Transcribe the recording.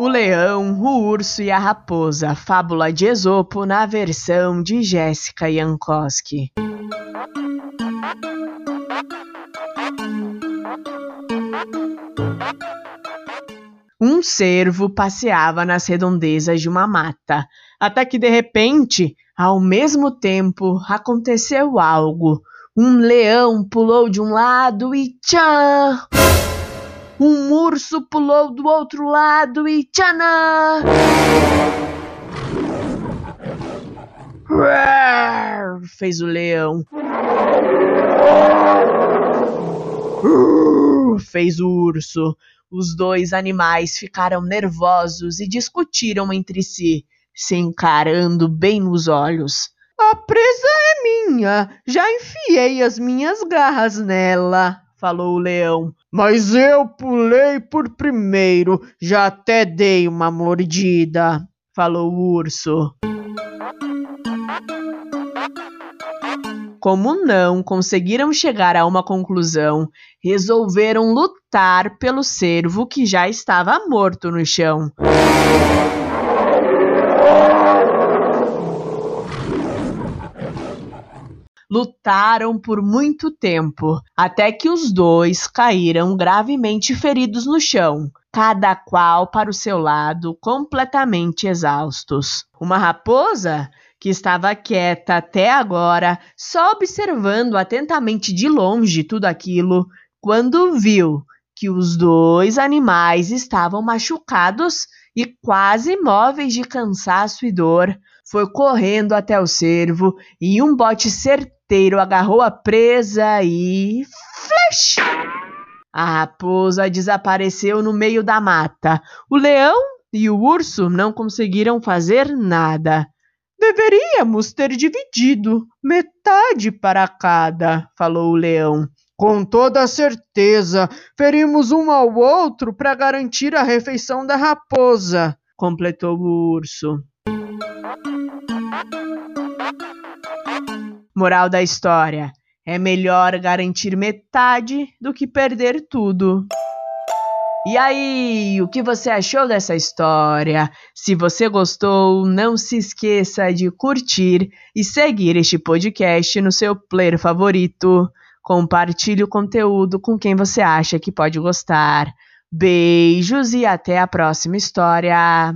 O Leão, o Urso e a Raposa, fábula de Esopo na versão de Jéssica Jankowski. Um cervo passeava nas redondezas de uma mata, até que de repente, ao mesmo tempo, aconteceu algo. Um leão pulou de um lado e tchan! Um urso pulou do outro lado e tchanã! fez o leão. fez o urso. Os dois animais ficaram nervosos e discutiram entre si, se encarando bem nos olhos. A presa é minha, já enfiei as minhas garras nela, falou o leão. Mas eu pulei por primeiro, já até dei uma mordida, falou o urso. Como não conseguiram chegar a uma conclusão, resolveram lutar pelo cervo que já estava morto no chão. Lutaram por muito tempo, até que os dois caíram gravemente feridos no chão, cada qual para o seu lado, completamente exaustos. Uma raposa que estava quieta até agora, só observando atentamente de longe tudo aquilo, quando viu que os dois animais estavam machucados e quase imóveis de cansaço e dor, foi correndo até o cervo e um bote certeiro agarrou a presa e. Flash! A raposa desapareceu no meio da mata. O leão e o urso não conseguiram fazer nada. Deveríamos ter dividido metade para cada, falou o leão. Com toda certeza, ferimos um ao outro para garantir a refeição da raposa, completou o urso. Moral da história: é melhor garantir metade do que perder tudo. E aí, o que você achou dessa história? Se você gostou, não se esqueça de curtir e seguir este podcast no seu player favorito. Compartilhe o conteúdo com quem você acha que pode gostar. Beijos e até a próxima história!